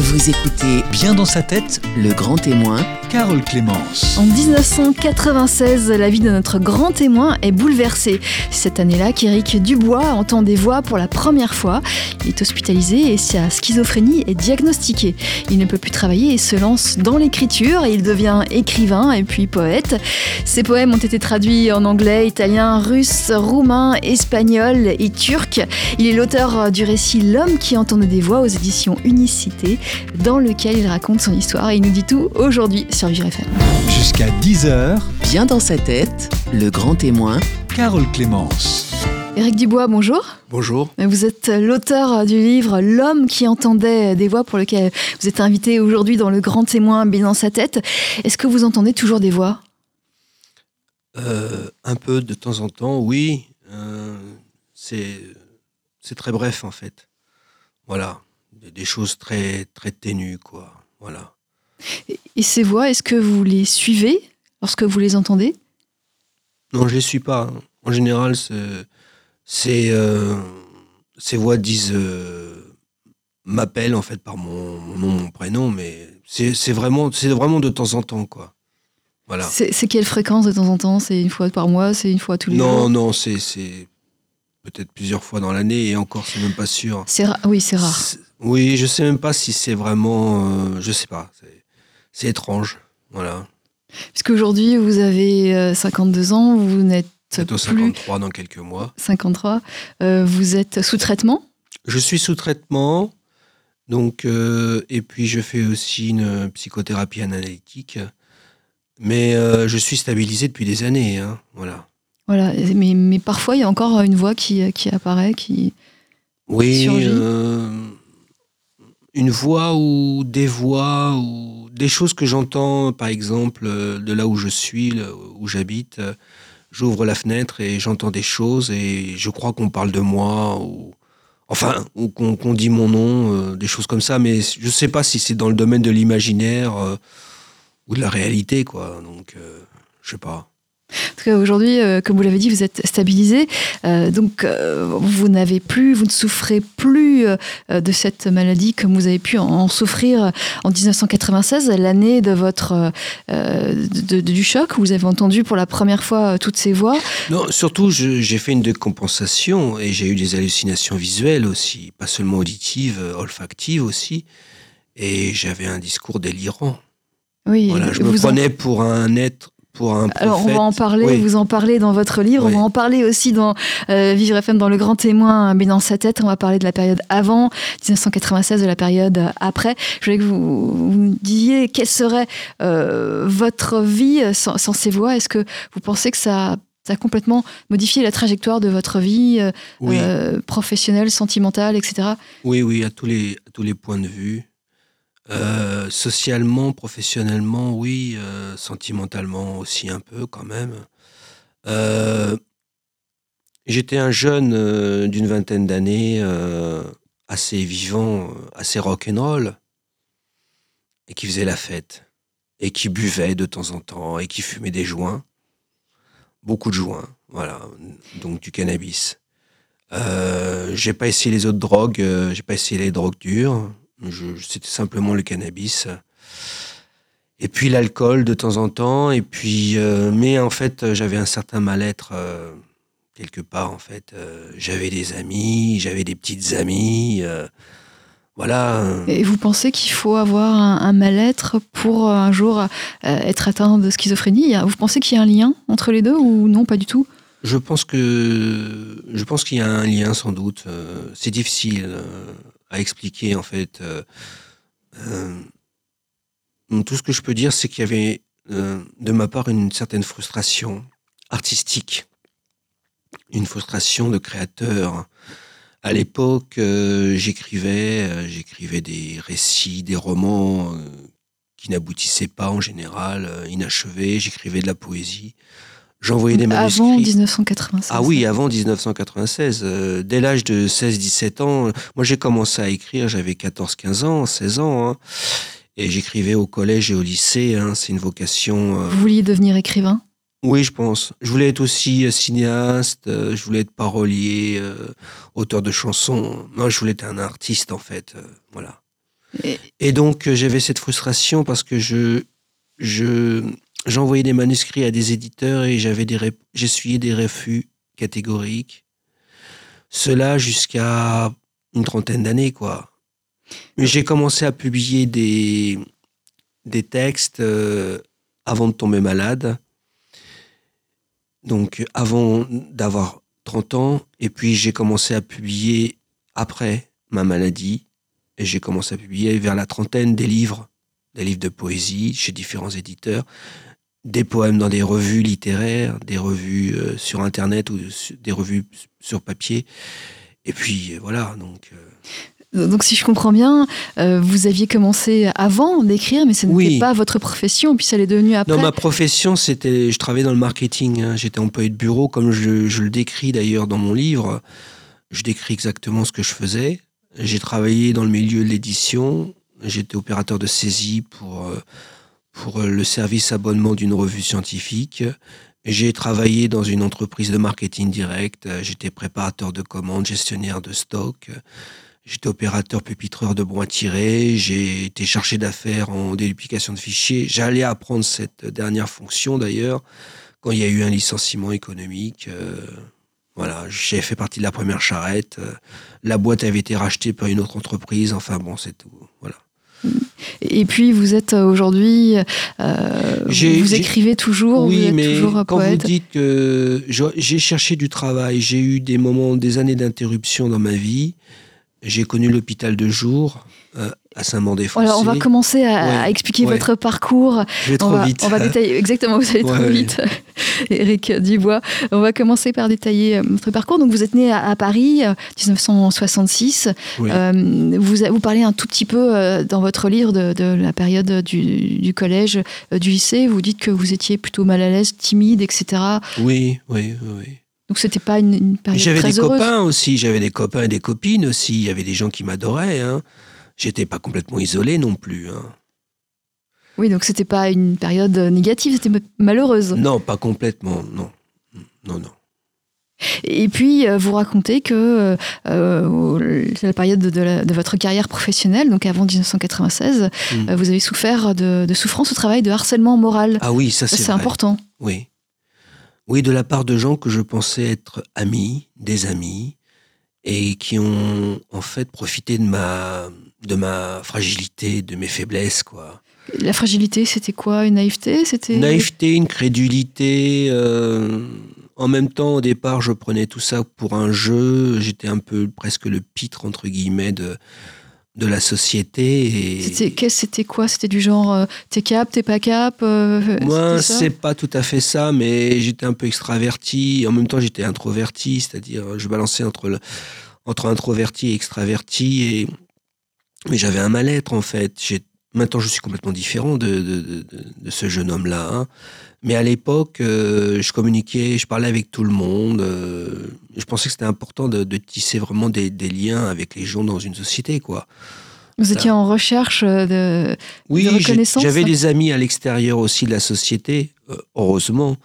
Vous écoutez Bien dans sa tête, Le Grand Témoin Carole Clémence. En 1996, la vie de notre grand témoin est bouleversée. Cette année-là, qu'Éric Dubois entend des voix pour la première fois. Il est hospitalisé et sa schizophrénie est diagnostiquée. Il ne peut plus travailler et se lance dans l'écriture. Il devient écrivain et puis poète. Ses poèmes ont été traduits en anglais, italien, russe, roumain, espagnol et turc. Il est l'auteur du récit L'homme qui entendait des voix aux éditions Unicité, dans lequel il raconte son histoire et il nous dit tout aujourd'hui sur Vivre FM. Jusqu'à 10h, Bien dans sa tête, Le Grand Témoin Carole Clémence. Éric Dubois, bonjour. Bonjour. Vous êtes l'auteur du livre L'homme qui entendait des voix pour lequel vous êtes invité aujourd'hui dans le grand témoin bien dans sa tête. Est-ce que vous entendez toujours des voix? Euh, un peu de temps en temps, oui. Euh, c'est c'est très bref en fait. Voilà, des, choses très très ténues quoi. Voilà. Et ces voix, est-ce que vous les suivez lorsque vous les entendez? Non, je les suis pas. En général, c'est- euh, ces voix disent euh, m'appellent en fait par mon, mon nom, mon prénom, mais c'est vraiment c'est vraiment de temps en temps quoi. Voilà. C'est quelle fréquence de temps en temps? C'est une fois par mois C'est une fois tous les Non, jours? non, c'est c'est peut-être plusieurs fois dans l'année et encore c'est même pas sûr. C'est Oui, c'est rare. Oui, je sais même pas si c'est vraiment. euh, je sais pas. C'est- étrange. Voilà. Parce qu'aujourd'hui, vous avez euh, 52 ans, vous n'êtes plus 53 dans quelques mois. 53, euh, vous êtes sous traitement? Je suis sous traitement. Donc, euh, et puis je fais aussi une psychothérapie analytique. Mais euh, je suis stabilisé depuis des années. hein, Voilà. Voilà, mais, mais parfois il y a encore une voix qui, qui apparaît, qui... Oui, Survie. euh, une voix ou des voix ou des choses que j'entends, par exemple, euh, de là où je suis, où j'habite. euh, J'ouvre la fenêtre et j'entends des choses et je crois qu'on parle de moi ou enfin ou qu'on dit mon nom, euh, des choses comme ça. Mais je sais pas si c'est dans le domaine de l'imaginaire ou de la réalité, quoi. Donc, je sais pas. En tout cas, aujourd'hui, euh, comme vous l'avez dit, vous êtes stabilisé. Euh, donc, euh, vous n'avez plus, vous ne souffrez plus de cette maladie comme vous avez pu en, en souffrir en 1996, l'année de votre de- de- du choc où vous avez entendu pour la première fois toutes ces voix. Non, surtout, j'ai fait une décompensation et j'ai eu des hallucinations visuelles aussi, pas seulement auditives, olfactives aussi. Et j'avais un discours délirant. Oui. Voilà, je me en- prenais pour un être, pour un prophète. Alors on va en parler, Oui. vous en parlez dans votre livre, Oui. on va en parler aussi dans euh, Vivre FM dans le grand témoin, mais dans sa tête, on va parler de la période avant 1996, de la période euh, après. Je voulais que vous, vous me disiez quelle serait euh, votre vie sans, sans ces voix. Est-ce que vous pensez que ça, ça a complètement modifié la trajectoire de votre vie euh, Oui, euh, professionnelle, sentimentale, etc. oui, oui, à tous les, à tous les points de vue. Euh, socialement, professionnellement, oui, euh, sentimentalement aussi un peu quand même. Euh, J'étais un jeune d'une vingtaine d'années, assez vivant, assez rock'n'roll, et qui faisait la fête, et qui buvait de temps en temps, et qui fumait des joints, beaucoup de joints, voilà, donc du cannabis. J'ai pas essayé les autres drogues, j'ai pas essayé les drogues dures, c'était simplement le cannabis. Et puis l'alcool de temps en temps, et puis, euh, mais en fait, j'avais un certain mal-être euh, quelque part. En fait, Euh, j'avais des amis, j'avais des petites amies, voilà. Et vous pensez qu'il faut avoir un, un mal-être pour un jour être atteint de schizophrénie? Vous pensez qu'il y a un lien entre les deux ou non, pas du tout? Je pense que je pense qu'il y a un lien sans doute. C'est difficile à expliquer en fait. Euh, euh, tout ce que je peux dire, c'est qu'il y avait euh, de ma part une certaine frustration artistique, une frustration de créateur. À l'époque, j'écrivais, j'écrivais des récits, des romans qui n'aboutissaient pas en général, inachevés. J'écrivais de la poésie. J'envoyais des manuscrits. Avant 1996. Ah oui, avant 1996. euh, dès l'âge de 16-17 ans, euh, moi j'ai commencé à écrire, j'avais 14-15 ans, 16 ans. hein, et j'écrivais au collège et au lycée. hein, C'est une vocation. euh, Vous vouliez devenir écrivain? Oui, je pense. Je voulais être aussi cinéaste, euh, je voulais être parolier, auteur de chansons. Non, je voulais être un artiste en fait. voilà. Et, Et donc, j'avais cette frustration parce que je, je, j'envoyais des manuscrits à des éditeurs et j'avais des, j'essuyais des refus catégoriques. Cela jusqu'à une trentaine d'années, quoi. J'ai commencé à publier des, des textes euh, avant de tomber malade. Donc, avant d'avoir 30 ans. Et puis, j'ai commencé à publier après ma maladie. Et j'ai commencé à publier vers la trentaine des livres, des livres de poésie chez différents éditeurs, des poèmes dans des revues littéraires, des revues euh, sur Internet ou des revues sur papier. Et puis, euh, voilà, donc... euh, Donc si je comprends bien, euh, vous aviez commencé avant d'écrire, mais ce n'était Oui. pas votre profession, puis ça l'est devenu après. Non, ma profession, c'était, je travaillais dans le marketing. hein. J'étais employé de bureau, comme je, je le décris d'ailleurs dans mon livre. Je décris exactement ce que je faisais. J'ai travaillé dans le milieu de l'édition. J'étais opérateur de saisie pour, pour euh, le service abonnement d'une revue scientifique. J'ai travaillé dans une entreprise de marketing direct. J'étais préparateur de commandes, gestionnaire de stock. J'étais opérateur pupitreur de bois tiré. J'ai été chargé d'affaires en déduplication de fichiers. J'allais apprendre cette dernière fonction d'ailleurs quand il y a eu un licenciement économique. Euh, voilà, j'ai fait partie de la première charrette. La boîte avait été rachetée par une autre entreprise. Enfin bon, c'est tout. Voilà. Et puis vous êtes euh, aujourd'hui, euh, vous écrivez toujours, vous oui, êtes mais toujours quand vous poète. dites que j'ai cherché du travail, j'ai eu des moments, des années d'interruption dans ma vie. J'ai connu l'hôpital de jour euh, à Saint-Mandé-Fossé. Voilà, on va commencer à, Ouais, à expliquer ouais. votre parcours. Je vais trop on va, vite. on va détailler exactement, vous allez trop Ouais, vite, Éric Dubois. On va commencer par détailler euh, votre parcours. Donc, vous êtes né à, à Paris, euh, 1966. Oui. Euh, vous, vous parlez un tout petit peu euh, dans votre livre de, de la période du, du collège, euh, du lycée. Vous dites que vous étiez plutôt mal à l'aise, timide, etc. Oui, oui, oui. Donc, c'était pas une, une période J'avais des heureuse. copains aussi, j'avais des copains et des copines aussi. Il y avait des gens qui m'adoraient. Hein. J'étais pas complètement isolé non plus. hein. Oui, donc c'était pas une période négative, c'était malheureuse. Non, pas complètement, non. Non, non. Et puis, euh, vous racontez que euh, c'est la période de, la- de votre carrière professionnelle, donc avant 1996, Mm. euh, vous avez souffert de, de souffrance au travail, de harcèlement moral. Ah oui, ça c'est important. Oui. Oui, de la part de gens que je pensais être amis, des amis, et qui ont en fait profité de ma, de ma fragilité, de mes faiblesses, quoi. La fragilité, c'était quoi? Une naïveté? C'était naïveté, une crédulité. euh, en même temps, au départ, je prenais tout ça pour un jeu. J'étais un peu presque le pitre, entre guillemets, de, de la société. Et C'était quoi? C'était du genre euh, t'es cap, t'es pas cap euh, Moi, c'est pas tout à fait ça, mais j'étais un peu extraverti. En même temps, j'étais introverti, c'est-à-dire je balançais entre, le, entre introverti et extraverti. Et, mais j'avais un mal-être, en fait. Maintenant, je suis complètement différent de, de, de- de- de ce jeune homme-là. hein. Mais à l'époque, euh, je communiquais, je parlais avec tout le monde. euh, je pensais que c'était important de, tisser vraiment des, des liens avec les gens dans une société, quoi. Vous étiez en recherche euh, de. Oui, de reconnaissance j'avais des amis à l'extérieur aussi de la société, heureusement.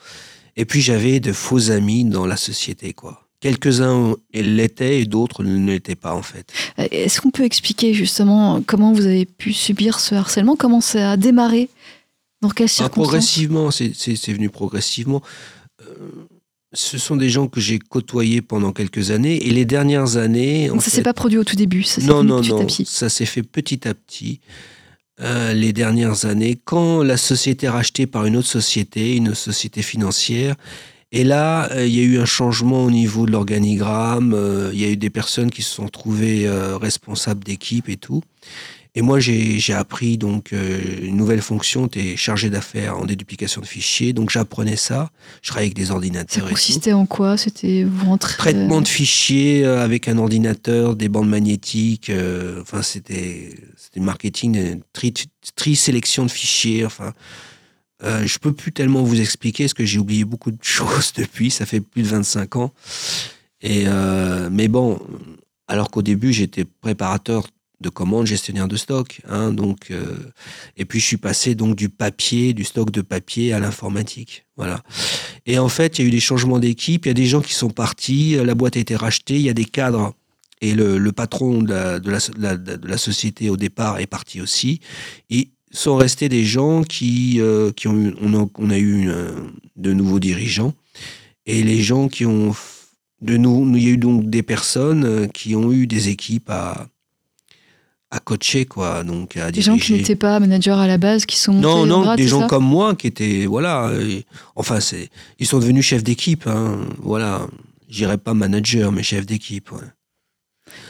Et puis j'avais de faux amis dans la société, quoi. Quelques-uns l'étaient et d'autres ne l'étaient pas, en fait. Euh, Est-ce qu'on peut expliquer justement comment vous avez pu subir ce harcèlement? Comment ça a démarré? Dans quelles Ah, circonstances? progressivement, c'est venu progressivement. Euh, ce sont des gens que j'ai côtoyés pendant quelques années. Et les dernières années. Donc ça fait- s'est pas produit au tout début, ça s'est non, fait non, petit non. à petit. Ça s'est fait petit à petit. Euh, les dernières années, quand la société est rachetée par une autre société, une société financière, et là, euh, il y a eu un changement au niveau de l'organigramme, euh, il y a eu des personnes qui se sont trouvées euh, responsables d'équipe et tout. Et moi, j'ai appris donc une nouvelle fonction, tu es chargé d'affaires en déduplication de fichiers, donc j'apprenais ça. Je travaillais avec des Ça ordinateurs et tout. consistait en quoi? C'était vous rentrez Traitement de fichiers avec un ordinateur, des bandes magnétiques. enfin, c'était marketing, tri, tri sélection de fichiers. Enfin, euh, je peux plus tellement vous expliquer parce que j'ai oublié beaucoup de choses depuis. Ça fait plus de 25 ans. Et euh, mais bon, alors qu'au début j'étais préparateur de commandes, gestionnaire de stock. Hein, donc, euh, et puis je suis passé donc du papier, du stock de papier à l'informatique. Voilà. Et en fait, il y a eu des changements d'équipe. Il y a des gens qui sont partis. La boîte a été rachetée. Il y a des cadres et le, patron de la, société au départ est parti aussi. Sont restés des gens qui, euh, qui ont eu, on a, on a eu euh, de nouveaux dirigeants. Et les gens qui ont, de nous, il y a eu donc des personnes euh, qui ont eu des équipes à, à coacher, quoi, donc à Des gens qui n'étaient pas managers à la base, qui sont Non, non, des gens comme moi qui étaient, voilà, enfin, c'est, ils sont devenus chefs d'équipe, hein, voilà. J'irais pas manager, mais chef d'équipe. ouais.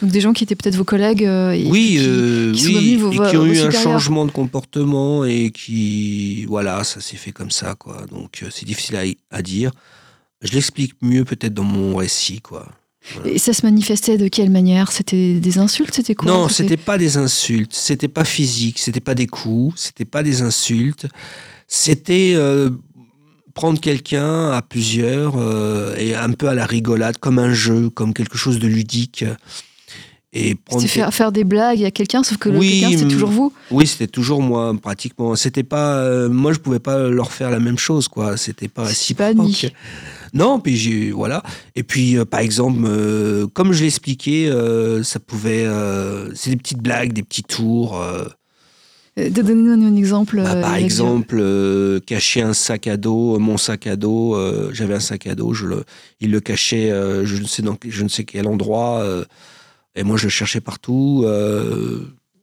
Donc des gens qui étaient peut-être vos collègues. euh, et Oui, qui- euh, qui sont oui, devenus vos- et qui ont eu un changement de comportement et qui, voilà, ça s'est fait comme ça, quoi. Donc euh, c'est difficile à, à dire. Je l'explique mieux peut-être dans mon récit, quoi. Et ça se manifestait de quelle manière? C'était des insultes? C'était quoi? Non, c'était pas des insultes, c'était pas physique, c'était pas des coups, c'était pas des insultes, c'était euh, prendre quelqu'un à plusieurs euh, et un peu à la rigolade, comme un jeu, comme quelque chose de ludique. Et prendre faire, faire des blagues à quelqu'un, sauf que le Oui, quelqu'un, mm. toujours vous. Oui, c'était toujours moi, pratiquement. C'était pas, euh, moi, je pouvais pas leur faire la même chose, quoi. C'était pas C'est réciproque. Non, puis j'ai, voilà. Et puis, euh, par exemple, comme je l'expliquais, ça pouvait, c'est des petites blagues, des petits tours. Euh, Euh, de- Donnez-nous un exemple. bah, euh, par exemple, euh, cacher un sac à dos, mon sac à dos. euh, j'avais un sac à dos, je le, il le cachait, euh, je ne sais dans, je ne sais quel endroit, et moi je le cherchais partout.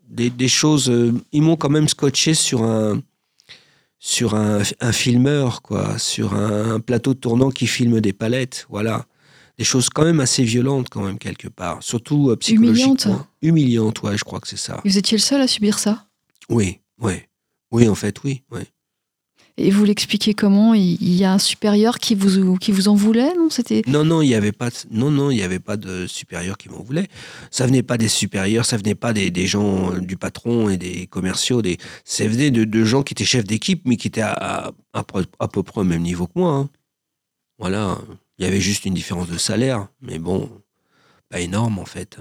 des, des choses, ils m'ont quand même scotché sur un, sur un, un filmeur, quoi, sur un, plateau de tournant qui filme des palettes, voilà. Des choses quand même assez violentes, quand même, quelque part. Surtout psychologiquement. Humiliantes, ouais, je crois que c'est ça. Vous étiez le seul à subir ça? Oui, oui. Oui, en fait, oui. oui. Et vous l'expliquez comment? Il y a un supérieur qui vous, qui vous en voulait, non C'était Non, non, il n'y avait pas. De, non, non, il y avait pas de supérieurs qui m'en voulaient. Ça venait pas des supérieurs, ça venait pas des, des gens euh, du patron et des commerciaux. Des, ça venait de, de gens qui étaient chefs d'équipe, mais qui étaient à, à, à peu- à peu près au même niveau que moi. hein. Voilà, il y avait juste une différence de salaire, mais bon, pas énorme en fait.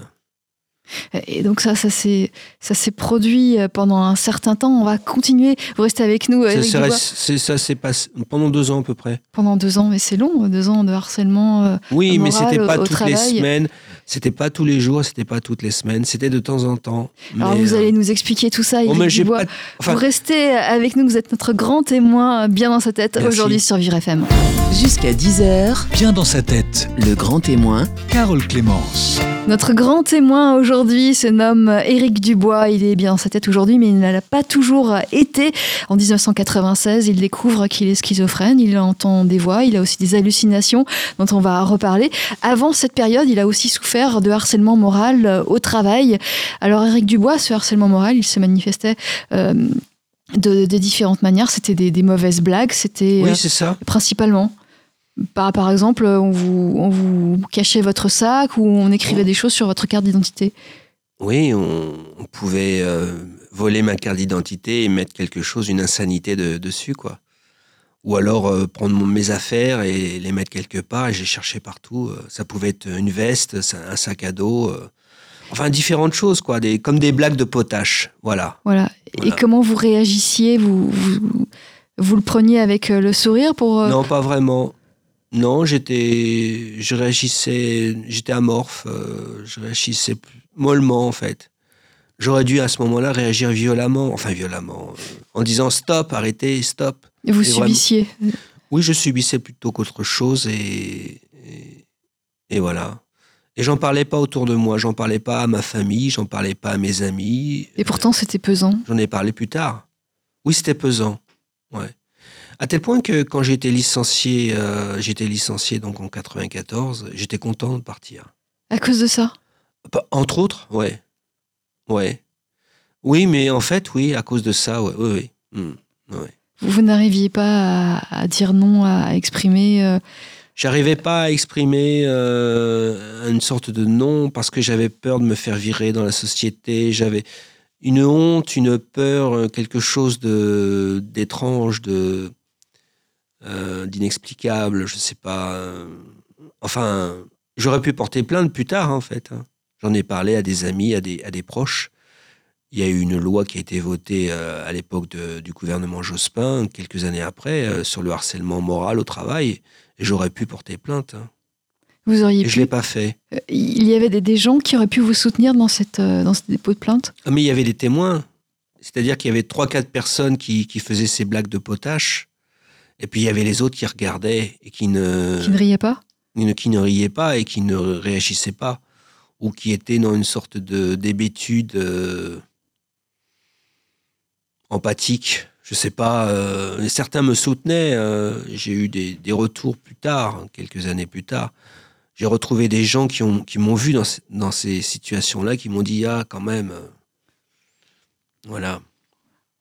Et donc ça, ça s'est, ça s'est produit euh, pendant un certain temps. On va continuer. Vous restez avec nous, Ça, Eric c'est- ça s'est passé pendant deux ans à peu près. pendant deux ans, mais c'est long, deux ans de harcèlement. euh, Oui, mais Moral c'était au- pas au toutes les semaines, c'était pas tous les jours, c'était pas toutes les semaines, c'était de temps en temps. Alors Mais, vous euh, allez nous expliquer tout ça, Eric mais j'ai Dubois. pas- enfin, vous restez avec nous, vous êtes notre grand témoin, euh, bien dans sa tête, Merci. aujourd'hui sur Vivre FM. Jusqu'à 10h, Bien dans sa tête, le grand témoin Carole Clémence. Notre grand témoin aujourd'hui se nomme Éric Dubois. Il est bien dans sa tête aujourd'hui, mais il ne l'a pas toujours été. En 1996, il découvre qu'il est schizophrène. Il entend des voix, il a aussi des hallucinations dont on va reparler. Avant cette période, il a aussi souffert de harcèlement moral euh, au travail. Alors Éric Dubois, ce harcèlement moral, il se manifestait euh, de, de différentes manières. C'était des, des mauvaises blagues, c'était Oui, euh, ça. principalement. Par, par exemple, on vous, on vous cachait votre sac ou on écrivait des choses sur votre carte d'identité. Oui, on, on pouvait euh, voler ma carte d'identité et mettre quelque chose, une insanité de- dessus, quoi. Ou alors euh, prendre mon- mes affaires et les mettre quelque part et j'ai cherché partout. euh, Ça pouvait être une veste, un sac à dos, euh, enfin différentes choses, quoi, des, comme des blagues de potache, voilà. Voilà. Et Voilà. comment vous réagissiez? Vous, vous, vous le preniez avec le sourire pour. Non, pas vraiment. Non, j'étais, je réagissais, j'étais amorphe, euh, je réagissais mollement en fait. J'aurais dû à ce moment-là réagir violemment, enfin violemment, euh, en disant stop, arrêtez, stop. vous et vraiment- subissiez. Oui, je subissais plutôt qu'autre chose et, et, et voilà. Et j'en parlais pas autour de moi, j'en parlais pas à ma famille, j'en parlais pas à mes amis. Et pourtant, c'était pesant. J'en ai parlé plus tard. Oui, c'était pesant. Ouais. À tel point que quand j'ai été licencié, euh, j'étais licencié donc en 94, j'étais content de partir. À cause de ça? Pas- Entre autres, ouais. Ouais. Oui, mais en fait, oui, à cause de ça, ouais, oui, oui. Hmm, ouais. Vous, vous n'arriviez pas à, à dire non, à exprimer. euh, J'arrivais pas à exprimer euh, une sorte de non parce que j'avais peur de me faire virer dans la société. J'avais une honte, une peur, quelque chose de d'étrange, de euh, d'inexplicable. Je sais pas. euh, enfin, j'aurais pu porter plainte plus tard, en fait. hein. J'en ai parlé à des amis, à des, à des proches. Il y a eu une loi qui a été votée euh, à l'époque du gouvernement Jospin, quelques années après, sur le harcèlement moral au travail. Et j'aurais pu porter plainte. hein. Vous auriez Et je pu. l'ai pas fait. Il y avait des, des gens qui auraient pu vous soutenir dans, cette, dans ce dépôt de plainte? Ah, mais il y avait des témoins. C'est-à-dire qu'il y avait trois, quatre personnes qui, qui faisaient ces blagues de potache. Et puis il y avait les autres qui regardaient et qui ne, qui ne riaient pas? Qui ne, riaient pas et qui ne réagissaient pas. Ou qui étaient dans une sorte de d'hébétude euh, empathique. Je sais pas. euh, certains me soutenaient. euh, J'ai eu des, des retours plus tard, quelques années plus tard. J'ai retrouvé des gens qui ont qui m'ont vu dans, dans ces situations-là, qui m'ont dit ah quand même. voilà.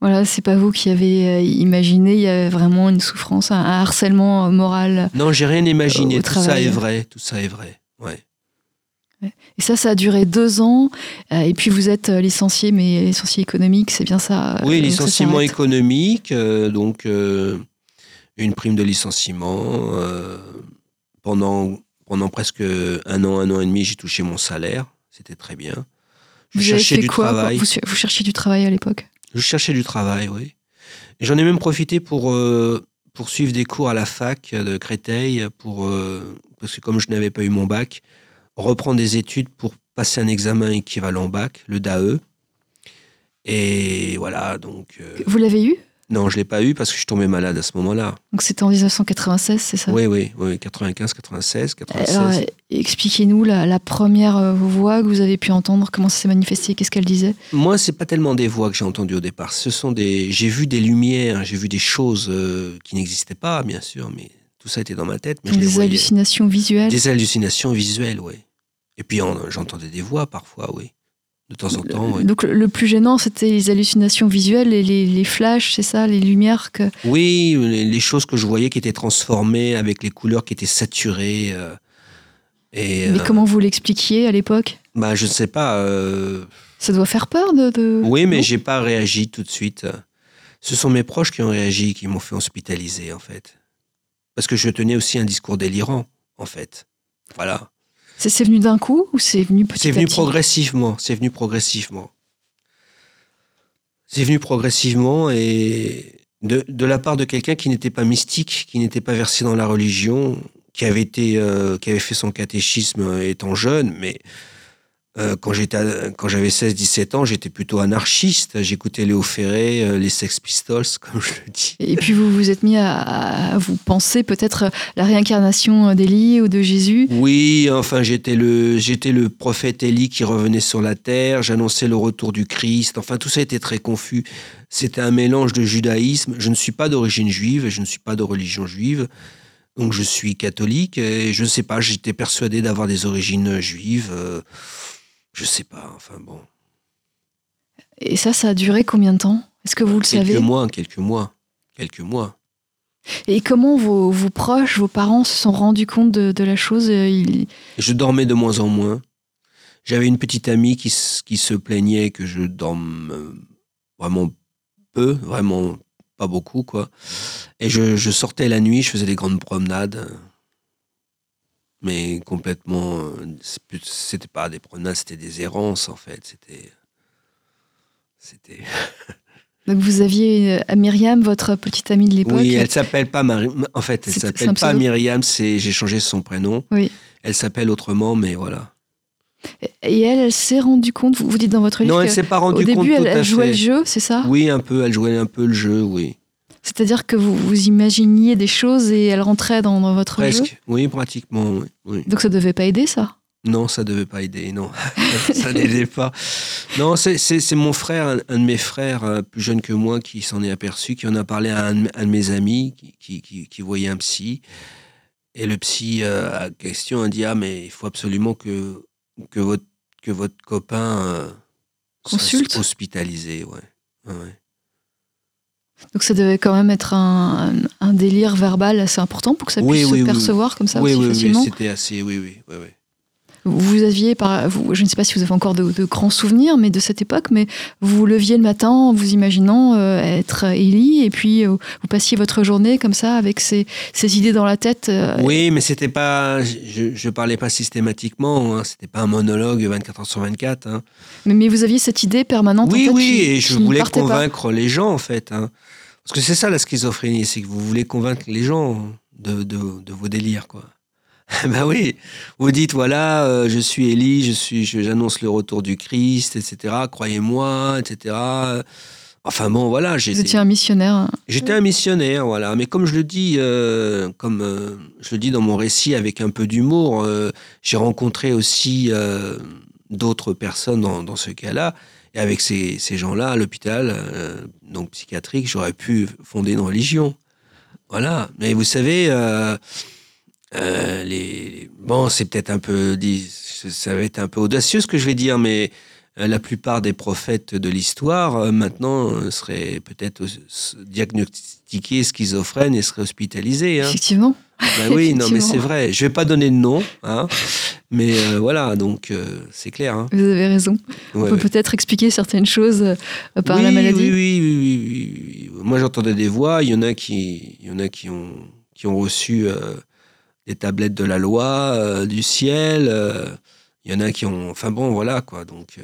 Voilà, c'est pas vous qui avez euh, imaginé, il y avait vraiment une souffrance, un, harcèlement euh, moral. Non, j'ai rien imaginé. Tout ça est vrai. Tout ça est vrai. Ouais. Et ça, ça a duré deux ans. euh, et puis vous êtes euh, licencié, mais licencié économique, c'est bien ça euh, Oui, ça licenciement économique, euh, donc euh, une prime de licenciement. euh, pendant, pendant presque un an, un an et demi, j'ai touché mon salaire. C'était très bien. Je Vous avez cherchais fait du quoi travail. vous, vous cherchiez du travail à l'époque? Je cherchais du travail, oui. J'en ai même profité pour, euh, pour suivre des cours à la fac de Créteil, pour, euh, parce que comme je n'avais pas eu mon bac, reprendre des études pour passer un examen équivalent bac, le DAE. Et voilà, donc... euh, Vous l'avez eu? Non, je ne l'ai pas eu parce que je suis tombé malade à ce moment-là. Donc c'était en 1996, c'est ça? Oui, oui, oui, 95, 96, 96. Alors, euh, expliquez-nous la, la première euh, voix que vous avez pu entendre, comment ça s'est manifesté, qu'est-ce qu'elle disait? Moi, c'est pas tellement des voix que j'ai entendues au départ. Ce sont des, j'ai vu des lumières, j'ai vu des choses euh, qui n'existaient pas, bien sûr, mais tout ça était dans ma tête. Mais je les Des voyais. hallucinations visuelles? Des hallucinations visuelles, oui. Et puis en- j'entendais des voix parfois, oui, de temps en temps. Donc le, plus gênant, c'était les hallucinations visuelles et les, les flashs, c'est ça, les lumières que... Oui, les, les choses que je voyais qui étaient transformées avec les couleurs qui étaient saturées. euh, et Mais euh, comment vous l'expliquiez à l'époque? Bah, je ne sais pas. euh, Ça doit faire peur de... de- Oui, mais j'ai pas réagi tout de suite. Ce sont mes proches qui ont réagi, qui m'ont fait hospitaliser, en fait. Parce que je tenais aussi un discours délirant, en fait. Voilà. C'est venu d'un coup ou c'est venu petit C'est venu progressivement. C'est venu progressivement. C'est venu progressivement et de, de la part de quelqu'un qui n'était pas mystique, qui n'était pas versé dans la religion, qui avait été, euh, qui avait fait son catéchisme euh, étant jeune, mais euh, quand j'avais 16-17 ans, j'étais plutôt anarchiste. J'écoutais Léo Ferré, euh, les Sex Pistols, comme je le dis. Et puis vous vous êtes mis à, à vous penser peut-être la réincarnation d'Élie ou de Jésus. Oui, enfin, j'étais le, j'étais le prophète Élie qui revenait sur la terre. J'annonçais le retour du Christ. Enfin, tout ça était très confus. C'était un mélange de judaïsme. Je ne suis pas d'origine juive, je ne suis pas de religion juive. Donc, je suis catholique et je ne sais pas, j'étais persuadé d'avoir des origines juives. euh, je sais pas, enfin bon. Et ça, ça a duré combien de temps? Est-ce que vous le quelques savez? mois, quelques mois, quelques mois. Et comment vos, vos proches, vos parents se sont rendus compte de, de la chose? Ils- Je dormais de moins en moins. J'avais une petite amie qui, qui se plaignait que je dorme euh, vraiment peu, vraiment pas beaucoup, quoi. Et je, je sortais la nuit, je faisais des grandes promenades. Mais complètement. euh, C'était pas des promenades, c'était des errances, en fait. C'était. C'était. Donc vous aviez euh, Myriam, votre petite amie de l'époque. Oui, elle s'appelle pas Marie. En fait, elle s'appelle pas. Myriam, c'est j'ai changé son prénom. Oui. Elle s'appelle autrement, mais voilà. Et elle, elle s'est rendue compte, vous, vous dites dans votre livre, Non, elle s'est pas au rendue compte début, tout elle, jouait fait. le jeu, c'est ça? Oui, un peu. Elle jouait un peu le jeu, oui. C'est-à-dire que vous, vous imaginiez des choses et elle rentrait dans, dans votre jeu? Presque. Oui, pratiquement. Oui. oui. Donc ça devait pas aider, ça? Non, ça devait pas aider. Non, ça n'aidait pas. Non, c'est- mon frère, un, un de mes frères euh, plus jeune que moi, qui s'en est aperçu, qui en a parlé à un, de- un de mes amis, qui, qui, qui- qui voyait un psy. Et le psy euh, à question a dit ah mais il faut absolument que que votre que votre copain euh, soit Consulte? hospitalisé, ouais. Donc ça devait quand même être un, délire verbal assez important pour que ça Oui, puisse oui, se oui, percevoir comme ça oui, aussi oui, oui, facilement. c'était assez, oui, oui, oui. Vous aviez, par, vous, je ne sais pas si vous avez encore de, de grands souvenirs, mais de cette époque, mais vous vous leviez le matin en vous imaginant euh, être Ellie, et puis euh, vous passiez votre journée comme ça avec ces, ces idées dans la tête. euh, Oui, mais c'était pas, je, je parlais pas systématiquement, hein, c'était pas un monologue 24 heures sur 24. hein. mais, mais vous aviez cette idée permanente en Oui, tête oui, qui- et je ne voulais pas. convaincre les gens en fait. hein. Parce que c'est ça la schizophrénie, c'est que vous voulez convaincre les gens de, de, de vos délires, quoi. Ben oui, vous dites voilà, euh, je suis Élie, je suis, j'annonce le retour du Christ, etc. Croyez-moi, etc. Enfin bon, voilà, Vous étiez un missionnaire. j'étais un missionnaire, voilà. Mais comme je le dis, euh, comme euh, je le dis dans mon récit avec un peu d'humour, j'ai rencontré aussi d'autres personnes dans, dans ce cas-là. Et avec ces, ces gens-là, à l'hôpital, euh, donc psychiatrique, j'aurais pu fonder une religion. Voilà. Mais vous savez, euh, euh, les... bon, c'est peut-être un peu, ça va être un peu audacieux ce que je vais dire, mais la plupart des prophètes de l'histoire maintenant seraient peut-être euh, diagnostiqués schizophrènes et seraient hospitalisés. Hein. Effectivement. Ben oui, non, mais c'est vrai. Je vais pas donner de nom, hein, mais euh, voilà, donc euh, c'est clair. Hein. Vous avez raison. On peut ouais. peut-être expliquer certaines choses euh, par oui, la maladie. Oui, oui, oui, oui, oui. Moi, j'entendais des voix. Il y en a qui, il y en a qui ont, qui ont reçu des tablettes de la loi, du ciel. il y en a qui ont, enfin bon, voilà quoi. Donc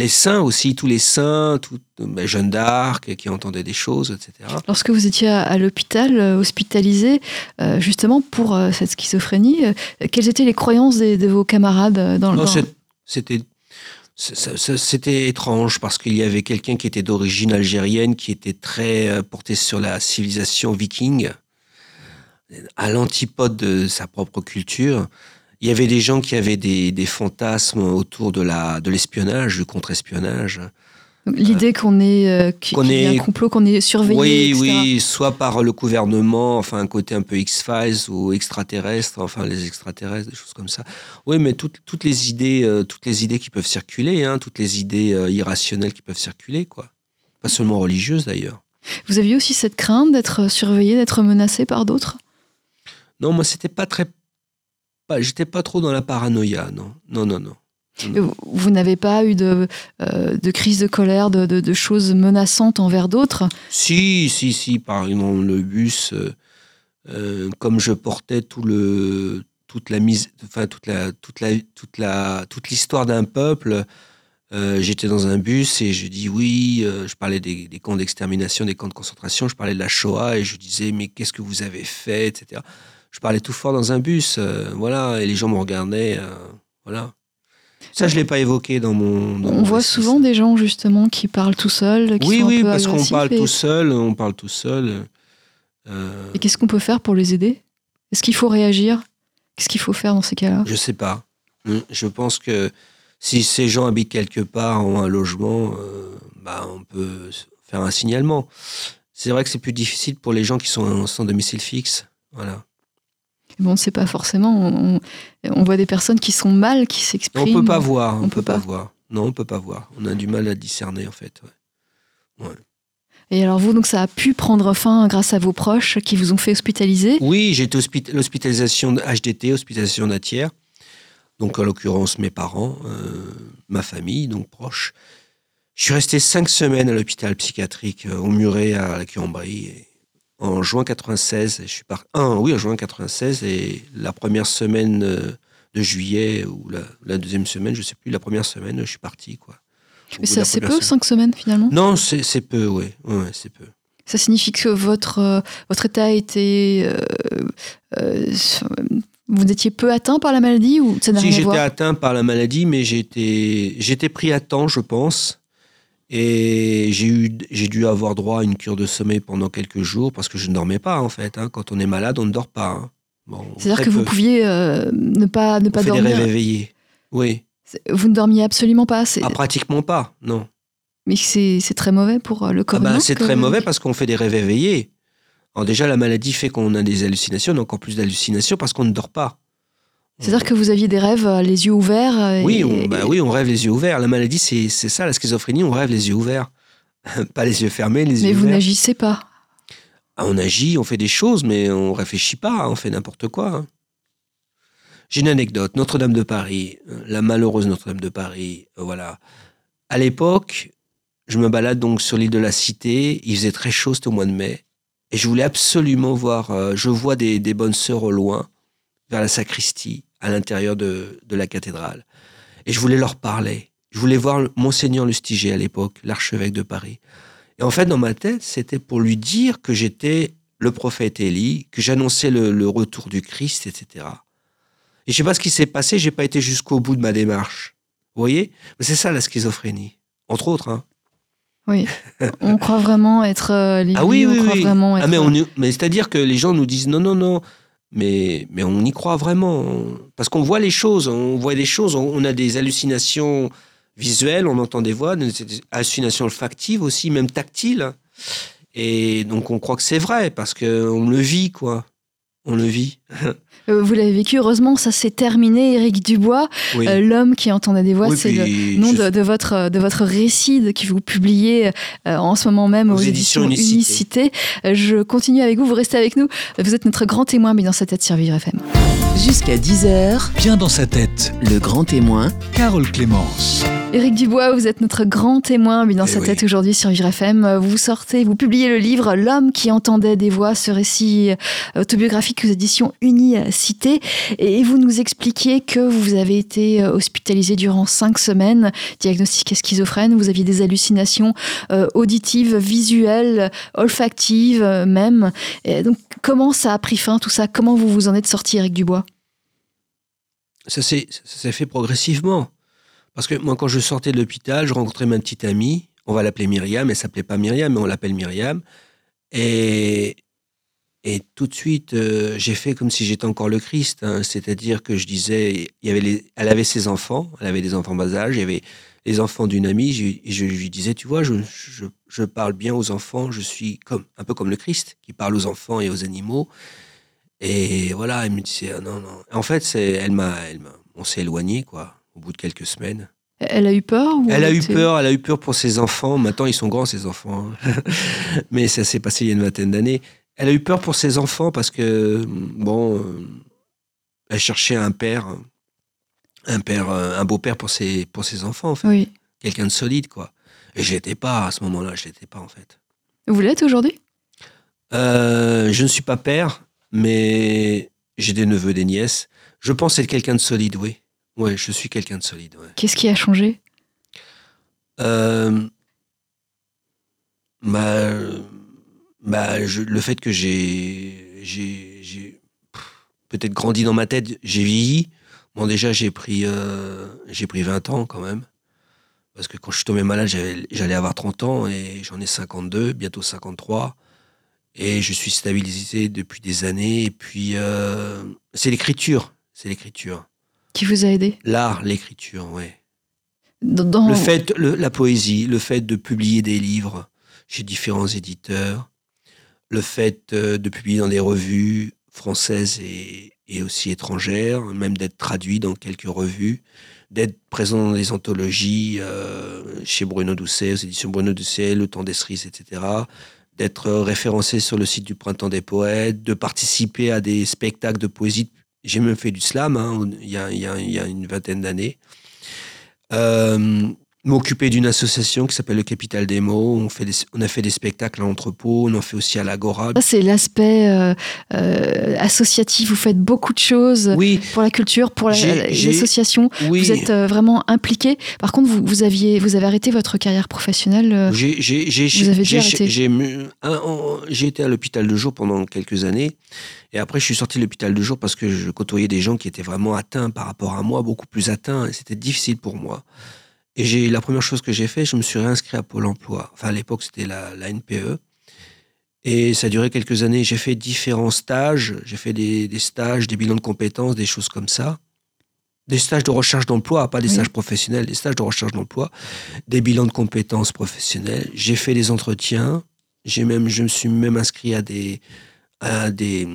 les saints aussi, tous les saints, tout, ben, Jeanne d'Arc qui entendait des choses, etc. Lorsque vous étiez à, à l'hôpital, euh, hospitalisé, euh, justement pour euh, cette schizophrénie, quelles étaient les croyances des- de vos camarades dans, Non, c'est- c'était c'était étrange parce qu'il y avait quelqu'un qui était d'origine algérienne qui était très porté sur la civilisation viking, à l'antipode de sa propre culture. Il y avait des gens qui avaient des, des fantasmes autour de la de l'espionnage, du contre-espionnage. L'idée qu'on est, euh, y a est- un complot, qu'on est surveillé, oui, etc. oui, soit par le gouvernement, enfin un côté un peu X-Files ou extraterrestre, enfin les extraterrestres, des choses comme ça. Oui, mais toutes, toutes les idées, euh, toutes les idées qui peuvent circuler, hein, toutes les idées euh, irrationnelles qui peuvent circuler, quoi. Pas seulement religieuses d'ailleurs. Vous aviez aussi cette crainte d'être surveillé, d'être menacé par d'autres? Non, moi c'était pas très, pas, j'étais pas trop dans la paranoïa, non, non, non, non. Vous, vous n'avez pas eu de, euh, de crise de colère, de, de- de choses menaçantes envers d'autres? Si, si, si, par exemple, le bus, euh, euh, comme je portais tout le, toute la mise, enfin, toute la, toute la, toute la, toute l'histoire d'un peuple, euh, j'étais dans un bus et je dis oui, je parlais des, des camps d'extermination, des camps de concentration, je parlais de la Shoah et je disais, mais qu'est-ce que vous avez fait, etc. Je parlais tout fort dans un bus, euh, voilà, et les gens me regardaient, euh, voilà. Ça, je l'ai pas évoqué dans mon. dans On mon voit récit, souvent ça. des gens justement qui parlent tout seuls, qui Oui, sont un oui, peu parce qu'on parle et- tout seul, on parle tout seul. euh, Et qu'est-ce qu'on peut faire pour les aider? Est-ce qu'il faut réagir? Qu'est-ce qu'il faut faire dans ces cas-là? Je sais pas. Mm, Je pense que si ces gens habitent quelque part, ont un logement, bah, on peut faire un signalement. C'est vrai que c'est plus difficile pour les gens qui sont sans domicile fixe. Voilà. Bon, on ne sait pas forcément. On, on- on voit des personnes qui sont mal, qui On s'expriment. peut pas voir. On, on peut peut pas. pas. voir. Non, on peut pas voir. On a du mal à discerner en fait. ouais. Et alors vous, donc ça a pu prendre fin grâce à vos proches qui vous ont fait hospitaliser? Oui, j'ai été hospit- l'hospitalisation HDT, hospitalisation d'un tiers. Donc, en l'occurrence, mes parents, euh, ma famille, donc proche. Je suis resté cinq semaines à l'hôpital psychiatrique euh, au Muret à la Cuambrie. En juin 96, je suis parti. Ah, oui, en juin 96 et la première semaine euh, de juillet ou la, la deuxième semaine, je sais plus, la première semaine, je suis parti quoi. Mais c'est assez peu, semaine. cinq semaines finalement? Non, c'est peu, oui, ouais, ouais, c'est peu. Ça signifie que votre, euh, votre état était... euh, euh, vous étiez peu atteint par la maladie ou ça Si j'étais atteint par la maladie, mais été, j'étais pris à temps, je pense. Et j'ai eu, j'ai dû avoir droit à une cure de sommeil pendant quelques jours parce que je ne dormais pas en fait. hein. Quand on est malade, on ne dort pas. hein. Bon, C'est-à-dire que vous pouviez euh, ne pas, ne On pas fait des dormir. rêves éveillés. Oui. Vous ne dormiez absolument pas. Ah, pratiquement pas, non. Mais c'est c'est très mauvais pour euh, le Ah corps bah, humain c'est que- très mauvais parce qu'on fait des rêves éveillés. Alors déjà, la maladie fait qu'on a des hallucinations, donc encore plus d'hallucinations parce qu'on ne dort pas. C'est-à-dire que vous aviez des rêves euh, les yeux ouverts. euh, Oui, on, bah oui, on rêve les yeux ouverts. La maladie, c'est ça, la schizophrénie, on rêve les yeux ouverts. pas les yeux fermés, les Mais yeux vous ouverts. n'agissez pas. Ah, on agit, on fait des choses, mais on réfléchit pas, on fait n'importe quoi. hein. J'ai une anecdote. Notre-Dame de Paris, euh, la malheureuse Notre-Dame de Paris, voilà. À l'époque, je me balade donc sur l'île de la Cité. Il faisait très chaud, c'était au mois de mai. Et je voulais absolument voir. euh, je vois des, des bonnes sœurs au loin, vers la sacristie, à l'intérieur de, de la cathédrale. Et je voulais leur parler. Je voulais voir Monseigneur Lustiger à l'époque, l'archevêque de Paris. Et en fait, dans ma tête, c'était pour lui dire que j'étais le prophète Élie, que j'annonçais le, le retour du Christ, etc. Et je sais pas ce qui s'est passé, j'ai pas été jusqu'au bout de ma démarche. Vous voyez? Mais c'est ça la schizophrénie, entre autres. Hein. Oui. on croit vraiment être euh, libre, Ah oui, on oui, croit oui. vraiment être. Ah mais, y- mais c'est-à-dire que les gens nous disent non, non, non. Mais, mais on y croit vraiment. Parce qu'on voit les choses, on voit des choses, on, on a des hallucinations visuelles, on entend des voix, des hallucinations olfactives aussi, même tactiles. Et donc on croit que c'est vrai, parce qu'on le vit, quoi. On le vit. Euh, vous l'avez vécu, heureusement, ça s'est terminé. Éric Dubois, Oui. euh, l'homme qui entendait des voix, Oui, c'est le nom je- de, de votre, de votre récit que vous publiez euh, en ce moment même aux, Aux éditions éditions Unicité. Unicité. Je continue avec vous, vous restez avec nous. Vous êtes notre grand témoin, mais dans sa tête sur Vivre FM. Jusqu'à 10h, Bien dans sa tête, le grand témoin, Carole Clémence. Éric Dubois, vous êtes notre grand témoin, mais dans Eh sa oui. tête aujourd'hui sur Vivre FM. Vous sortez, vous publiez le livre L'homme qui entendait des voix, ce récit euh, autobiographique aux éditions Unicité. Et vous nous expliquiez que vous avez été euh, hospitalisé durant cinq semaines, diagnostiqué schizophrène. Vous aviez des hallucinations euh, auditives, visuelles, olfactives même. Et donc, comment ça a pris fin tout ça? Comment vous vous en êtes sorti, Éric Dubois? Ça s'est fait progressivement. Parce que moi, quand je sortais de l'hôpital, je rencontrais ma petite amie. On va l'appeler Myriam. Elle s'appelait pas Myriam, mais on l'appelle Myriam. Et, et tout de suite, euh, j'ai fait comme si j'étais encore le Christ. hein. C'est-à-dire que je disais, elle avait ses enfants, elle avait des enfants bas âge, il y avait les enfants d'une amie. Je, je lui disais, tu vois, je, je, je parle bien aux enfants. Je suis comme un peu comme le Christ qui parle aux enfants et aux animaux. Et voilà, elle me disait, ah non, non. En fait, c'est, elle m'a, elle m'a, on s'est éloigné, quoi, au bout de quelques semaines. Elle a eu peur ou Elle a eu peur, elle a eu peur pour ses enfants. Maintenant, ils sont grands, ses enfants. hein. Mais ça s'est passé il y a une vingtaine d'années. Elle a eu peur pour ses enfants parce que, bon, euh, elle cherchait un père, un père, euh, un beau-père pour ses, pour ses enfants, en fait. Oui. Quelqu'un de solide, quoi. Et je l'étais pas à ce moment-là, je l'étais pas, en fait. Vous l'êtes aujourd'hui? Euh, je ne suis pas père, mais j'ai des neveux, des nièces. Je pense être quelqu'un de solide, oui. Ouais, je suis quelqu'un de solide, ouais. Qu'est-ce qui a changé? Euh, bah, bah, je- le fait que j'ai, peut-être grandi dans ma tête, j'ai vieilli. Bon, déjà, j'ai pris, euh, j'ai pris 20 ans quand même. Parce que quand je suis tombé malade, j'allais avoir 30 ans et j'en ai 52, bientôt 53. Et je suis stabilisé depuis des années. Et puis, euh, c'est l'écriture. C'est l'écriture. qui vous a aidé? L'art, l'écriture, dans, dans- Le fait, le- la poésie, le fait de publier des livres chez différents éditeurs, le fait euh, de publier dans des revues françaises et, et aussi étrangères, même d'être traduit dans quelques revues, d'être présent dans des anthologies euh, chez Bruno Doucet, aux éditions Bruno Doucet, Le Temps des Cerises, etc., d'être euh, référencé sur le site du Printemps des Poètes, de participer à des spectacles de poésie. J'ai même fait du slam hein, il y a- une vingtaine d'années. Euh, m'occuper d'une association qui s'appelle le Capital des mots. On, fait des- on a fait des spectacles à l'entrepôt, on en fait aussi à l'Agora. Ça, c'est l'aspect euh, euh, associatif. Vous faites beaucoup de choses Oui, pour la culture, pour la- associations. oui. Vous êtes euh, vraiment impliqué. Par contre, vous, vous, aviez, vous avez arrêté votre carrière professionnelle. J'ai- été à l'hôpital de jour pendant quelques années. Et après, je suis sorti de l'hôpital de jour parce que je côtoyais des gens qui étaient vraiment atteints par rapport à moi, beaucoup plus atteints. C'était difficile pour moi. Et j'ai la première chose que j'ai fait, je me suis réinscrit à Pôle emploi. Enfin, à l'époque, c'était la, la NPE. Et ça a duré quelques années. J'ai fait différents stages. J'ai fait des, des stages, des bilans de compétences, des choses comme ça. Des stages de recherche d'emploi, pas des Oui. stages professionnels, des stages de recherche d'emploi, des bilans de compétences professionnelles. J'ai fait des entretiens. J'ai même, je me suis même inscrit à des, à des,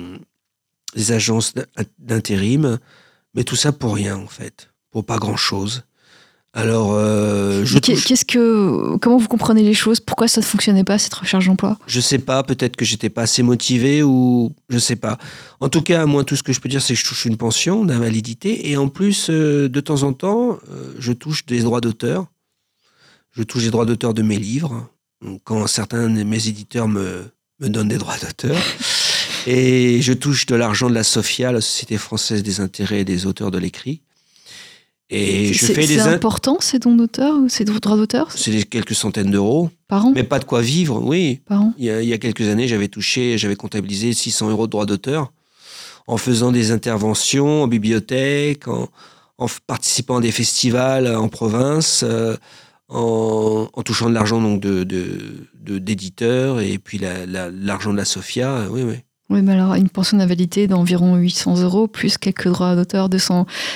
des agences d'in- d'intérim. Mais tout ça pour rien, en fait. Pour pas grand-chose. Alors, euh, je touche- Qu'est-ce que, comment vous comprenez les choses? Pourquoi ça ne fonctionnait pas cette recherche d'emploi? Je sais pas, peut-être que j'étais pas assez motivé ou je sais pas. En tout cas, moi, tout ce que je peux dire, c'est que je touche une pension d'invalidité et en plus, euh, de temps en temps, euh, je touche des droits d'auteur. Je touche des droits d'auteur de mes livres Donc, quand certains de mes éditeurs me, me donnent des droits d'auteur. Et je touche de l'argent de la SOFIA, la Société française des intérêts des auteurs de l'écrit. Et je C'est fais c'est des... in- important ces dons d'auteur ou ces droits d'auteur? C'est quelques centaines d'euros, par an, mais pas de quoi vivre, oui. par an? Il y, a, il y a quelques années, j'avais touché, j'avais comptabilisé 600 euros de droits d'auteur. en faisant des interventions en bibliothèque, en, participant à des festivals en province, euh, en, en touchant de l'argent donc de, de- de- d'éditeurs et puis la- la- l'argent de la Sofia. euh, Oui, oui. Oui, mais alors une pension d'invalidité d'environ 800 euros, plus quelques droits d'auteur de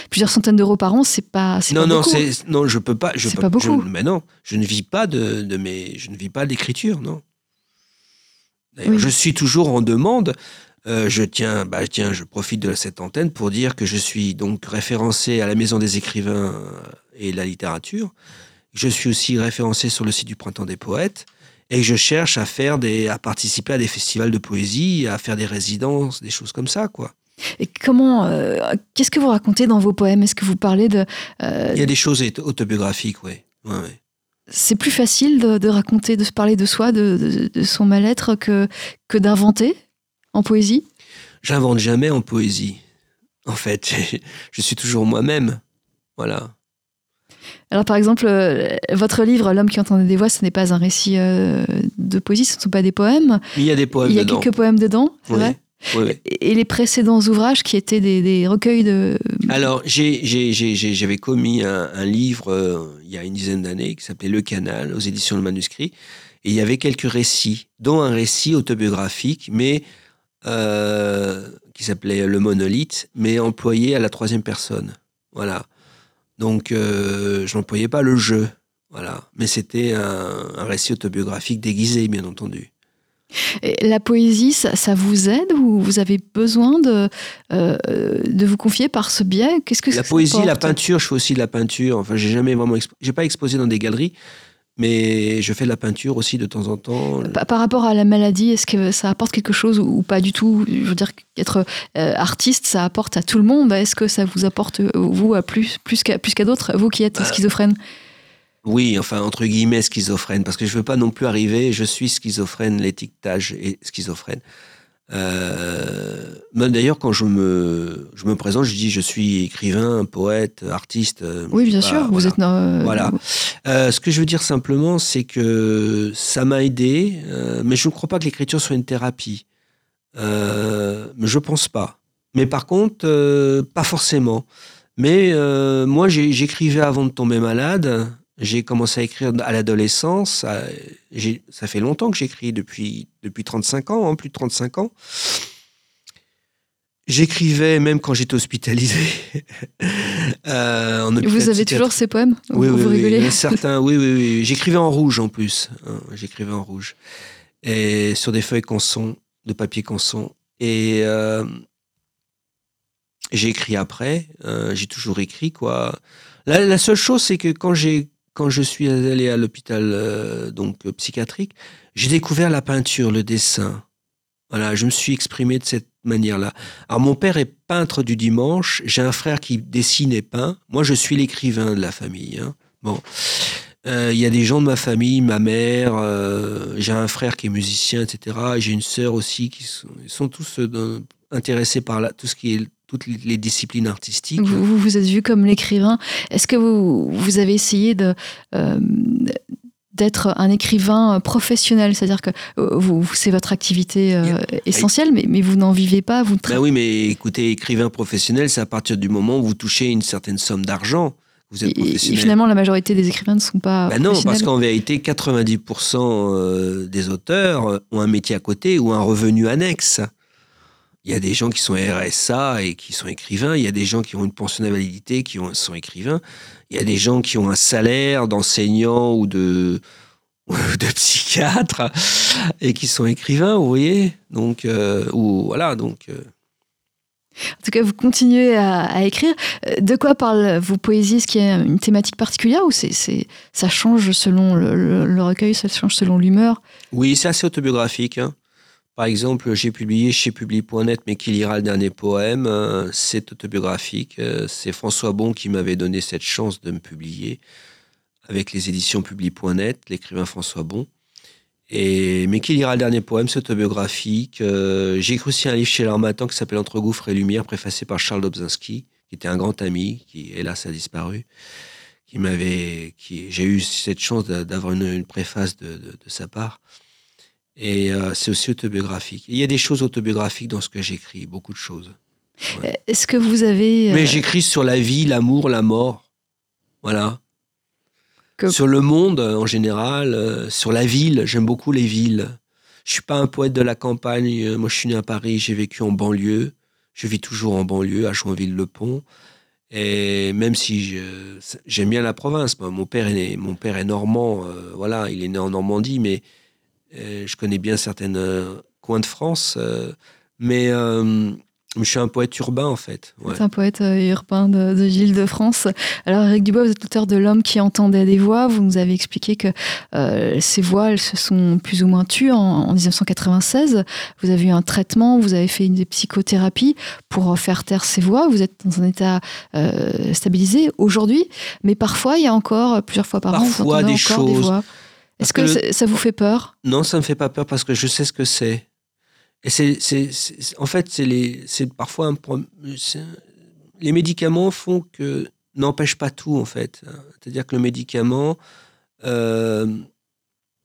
plusieurs centaines d'euros par an, c'est pas, c'est Non, pas non, c'est, non, je peux pas. Je C'est peux- pas beaucoup. je- mais non, je ne vis pas de, de mes, je ne vis pas d'écriture, non. D'ailleurs, Oui. Je suis toujours en demande. Euh, je tiens, bah, tiens, je profite de cette antenne pour dire que je suis donc référencé à la Maison des écrivains et la littérature. Je suis aussi référencé sur le site du Printemps des poètes et je cherche à faire des, à participer à des festivals de poésie, à faire des résidences, des choses comme ça, quoi. Et comment, euh, qu'est-ce que vous racontez dans vos poèmes? Est-ce que vous parlez de, euh, Il y a des choses auto- autobiographiques, oui. Ouais, ouais. c'est plus facile de, de raconter, de se parler de soi, de, de- de son mal-être que que d'inventer en poésie? J'invente jamais en poésie. En fait, je suis toujours moi-même. Voilà. Alors par exemple, euh, votre livre L'homme qui entendait des voix, ce n'est pas un récit euh, de poésie, ce ne sont pas des poèmes. Il y a des poèmes Il y a dedans. quelques poèmes dedans, c'est Oui. vrai Oui, oui. Et les précédents ouvrages qui étaient des, des recueils de... Alors, j'avais commis un, un livre euh, il y a une dizaine d'années qui s'appelait Le Canal aux éditions Le Manuscrit. Et il y avait quelques récits, dont un récit autobiographique, mais qui s'appelait Le Monolithe, mais employé à la troisième personne. Voilà. Donc, euh, je n'employais pas le jeu. Voilà. Mais c'était un, un récit autobiographique déguisé, bien entendu. Et La poésie, ça, ça vous aide ou vous avez besoin de, euh, de vous confier par ce biais? Qu'est-ce que La poésie, la peinture, je fais aussi de la peinture. Enfin, j'ai jamais vraiment, j'ai pas exposé dans des galeries, mais je fais de la peinture aussi de temps en temps. Par, par rapport à la maladie, est-ce que ça apporte quelque chose ou, pas du tout? Je veux dire qu'être euh, artiste, ça apporte à tout le monde. Est-ce que ça vous apporte, euh, vous, à plus, plus qu'à plus qu'à d'autres, vous qui êtes Euh, schizophrène? Oui, enfin entre guillemets schizophrène, parce que je veux pas non plus arriver. Je suis schizophrène, l'étiquetage est schizophrène. Euh, D'ailleurs, quand je me, je me présente, je dis je suis écrivain, poète, artiste. euh, Oui, bien sûr, vous êtes... euh, Voilà. Euh, ce que je veux dire simplement, c'est que ça m'a aidé, mais je ne crois pas que l'écriture soit une thérapie. Je pense pas. Mais par contre, pas forcément. Mais moi, j'écrivais avant de tomber malade. J'ai commencé à écrire à l'adolescence. Ça, fait longtemps que j'écris, depuis, depuis 35 ans, hein, plus de 35 ans. J'écrivais même quand j'étais hospitalisé. Euh, en Vous avez toujours ces poèmes Oui, oui, vous rigolez certains, oui, oui, oui. J'écrivais en rouge en plus. hein, J'écrivais en rouge. Et sur des feuilles canson, de papier canson. Et euh, j'ai écrit après. euh, j'ai toujours écrit, quoi. La, la seule chose, c'est que quand, j'ai, quand je suis allé à l'hôpital euh, donc psychiatrique, j'ai découvert la peinture, le dessin. Voilà, je me suis exprimé de cette manière-là. Alors, mon père est peintre du dimanche. J'ai un frère qui dessine et peint. Moi, je suis l'écrivain de la famille. hein. Bon. Euh, Il y a des gens de ma famille, ma mère, euh, j'ai un frère qui est musicien, etc. Et J'ai une sœur aussi qui sont, ils sont tous intéressés par tout ce qui est toutes les, disciplines artistiques. Vous, vous vous êtes vu comme l'écrivain. Est-ce que vous, vous avez essayé de, euh, d'être un écrivain professionnel? C'est-à-dire que euh, vous, c'est votre activité euh, essentielle, mais, mais vous n'en vivez pas, vous Ben oui, mais écoutez, écrivain professionnel, c'est à partir du moment où vous touchez une certaine somme d'argent, vous êtes Et- et, professionnel. finalement, la majorité des écrivains ne sont pas Ben non, parce qu'en vérité, 90% euh, des auteurs ont un métier à côté ou un revenu annexe. Il y a des gens qui sont RSA et qui sont écrivains. Il y a des gens qui ont une pension d'invalidité qui ont- sont écrivains. Il y a des gens qui ont un salaire d'enseignant ou de, ou de psychiatre et qui sont écrivains, vous voyez. Donc, euh, ou voilà, donc. euh, En tout cas, vous continuez à, à écrire. Euh, De quoi parlent vos poésies Est-ce qu'il y a une thématique particulière ou c'est, ça change selon le, le- le recueil, ça change selon l'humeur? Oui, c'est assez autobiographique. hein. Par exemple, j'ai publié chez Publi.net Mais qui lira le dernier poème Euh, C'est autobiographique. Euh, C'est François Bon qui m'avait donné cette chance de me publier avec les éditions Publi.net, l'écrivain François Bon. Et Mais qui lira le dernier poème C'est autobiographique. Euh, j'ai écrit aussi un livre chez l'Armatan qui s'appelle Entre gouffres et lumière, préfacé par Charles Dobzynski, qui était un grand ami, qui hélas a disparu. Qui m'avait, j'ai eu cette chance d'a- d'avoir une, préface de sa part. Et euh, c'est aussi autobiographique. Il y a des choses autobiographiques dans ce que j'écris, beaucoup de choses. Est-ce que vous avez... euh, Mais j'écris sur la vie, l'amour, la mort. Voilà. Que- Sur le monde euh, en général, euh, sur la ville. J'aime beaucoup les villes. Je suis pas un poète de la campagne. euh, Moi, je suis né à Paris, j'ai vécu en banlieue. Je vis toujours en banlieue, à Joinville-le-Pont. Et même si j'aime bien la province, moi, mon père est, né- mon père est normand, euh, voilà, il est né en Normandie, mais euh, je connais bien certains coins de France. euh, mais euh, je suis un poète urbain, en fait. ouais. C'est un poète euh, urbain de, de Île-de-France. Alors, Eric Dubois, vous êtes l'auteur de L'homme qui entendait des voix. Vous nous avez expliqué que euh, ces voix, elles se sont plus ou moins tues en, en 1996. Vous avez eu un traitement, vous avez fait une psychothérapie pour faire taire ces voix. Vous êtes dans un état euh, stabilisé aujourd'hui, mais parfois, il y a encore, plusieurs fois par an, vous des encore des choses. voix. Est-ce que, ça- ça vous fait peur? Non, ça me fait pas peur parce que je sais ce que c'est. Et c'est, en fait, c'est les, c'est parfois un pro- c'est- les médicaments font que n'empêchent pas tout en fait. C'est-à-dire que le médicament euh,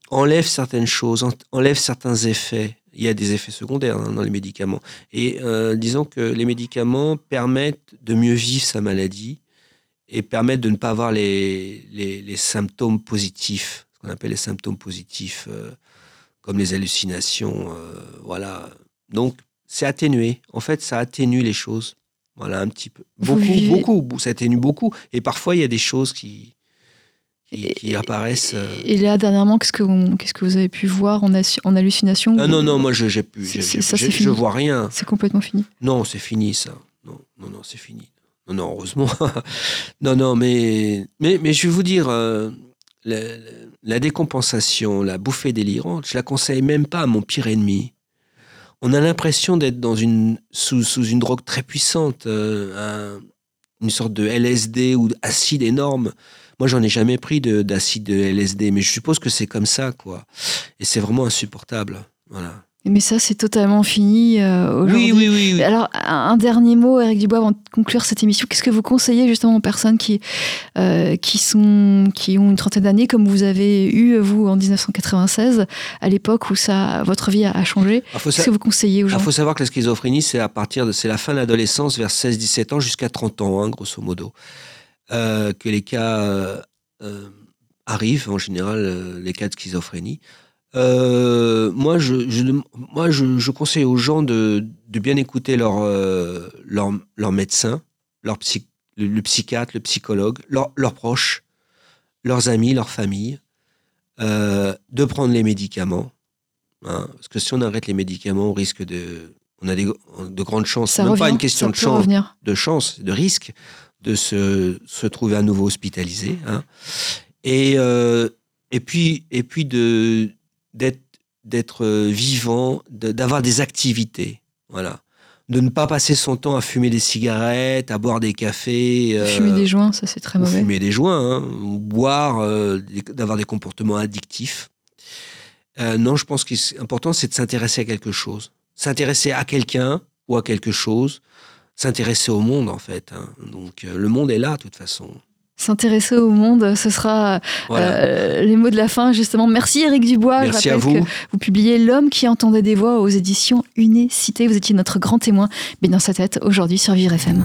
enlève certaines choses, en- enlève certains effets. Il y a des effets secondaires hein, dans les médicaments. Et euh, disons que les médicaments permettent de mieux vivre sa maladie et permettent de ne pas avoir les, les, les symptômes positifs, qu'on appelle les symptômes positifs, euh, comme les hallucinations. euh, voilà. Donc, c'est atténué. En fait, ça atténue les choses. Voilà, un petit peu. Beaucoup, beaucoup. Ça atténue beaucoup. Et parfois, il y a des choses qui, qui, apparaissent. euh. Et là, dernièrement, qu'est-ce que, vous- qu'est-ce que vous avez pu voir en, en hallucination Ah non, non, moi, je j'ai plus. C'est- j'ai- c'est je- fini. je vois rien. C'est complètement fini. Non, c'est fini ça. Non, non, non, c'est fini. Non, non, heureusement. non, non, mais, mais, mais je vais vous dire, euh, la, décompensation, la bouffée délirante, je la conseille même pas à mon pire ennemi. On a l'impression d'être dans une sous, sous une drogue très puissante, euh, un- une sorte de LSD ou d'acide énorme. Moi, j'en ai jamais pris de- d'acide de, LSD, mais je suppose que c'est comme ça, quoi. Et c'est vraiment insupportable. Voilà. Mais ça, c'est totalement fini euh, aujourd'hui. Oui, oui, oui. oui. Alors, un un dernier mot, Eric Dubois, avant de conclure cette émission. Qu'est-ce que vous conseillez justement aux personnes qui, euh, qui, sont, qui ont une trentaine d'années, comme vous avez eu, vous, en 1996, à l'époque où ça, votre vie a, a changé? Ah, Qu'est-ce que vous conseillez aux Il gens? faut savoir que la schizophrénie, c'est à partir de, c'est la fin de l'adolescence, vers 16-17 ans jusqu'à 30 ans, hein, grosso modo, euh, que les cas euh, arrivent en général, les cas de schizophrénie. Euh, moi, je, je, moi je, je conseille aux gens de, de bien écouter leur, euh, leur, leur médecin, leur psy, le, le psychiatre, le psychologue, leur- leurs proches, leurs amis, leur famille, euh, de prendre les médicaments. hein, parce que si on arrête les médicaments, on risque de. On a des, de grandes chances, Ça même revient, pas une question de chance, revenir. de chance, de risque de se, se trouver à nouveau hospitalisé. hein. Et, euh, et puis, et puis de, d'être, euh, vivant, de- d'avoir des activités. Voilà. De ne pas passer son temps à fumer des cigarettes, à boire des cafés. euh, Fumer des joints, ça c'est très mauvais. fumer des joints, hein, boire, euh, d'avoir des comportements addictifs. Euh, non, je pense que c'est important, c'est de s'intéresser à quelque chose. S'intéresser à quelqu'un ou à quelque chose. S'intéresser au monde, en fait. hein. Donc, le monde est là, de toute façon. S'intéresser au monde, ce sera Voilà. euh, les mots de la fin, justement. Merci Eric Dubois. Je Merci à rappelle vous. que vous publiez L'homme qui entendait des voix aux éditions Unécité. Vous étiez notre grand témoin. Mais dans sa tête, aujourd'hui sur Vivre FM.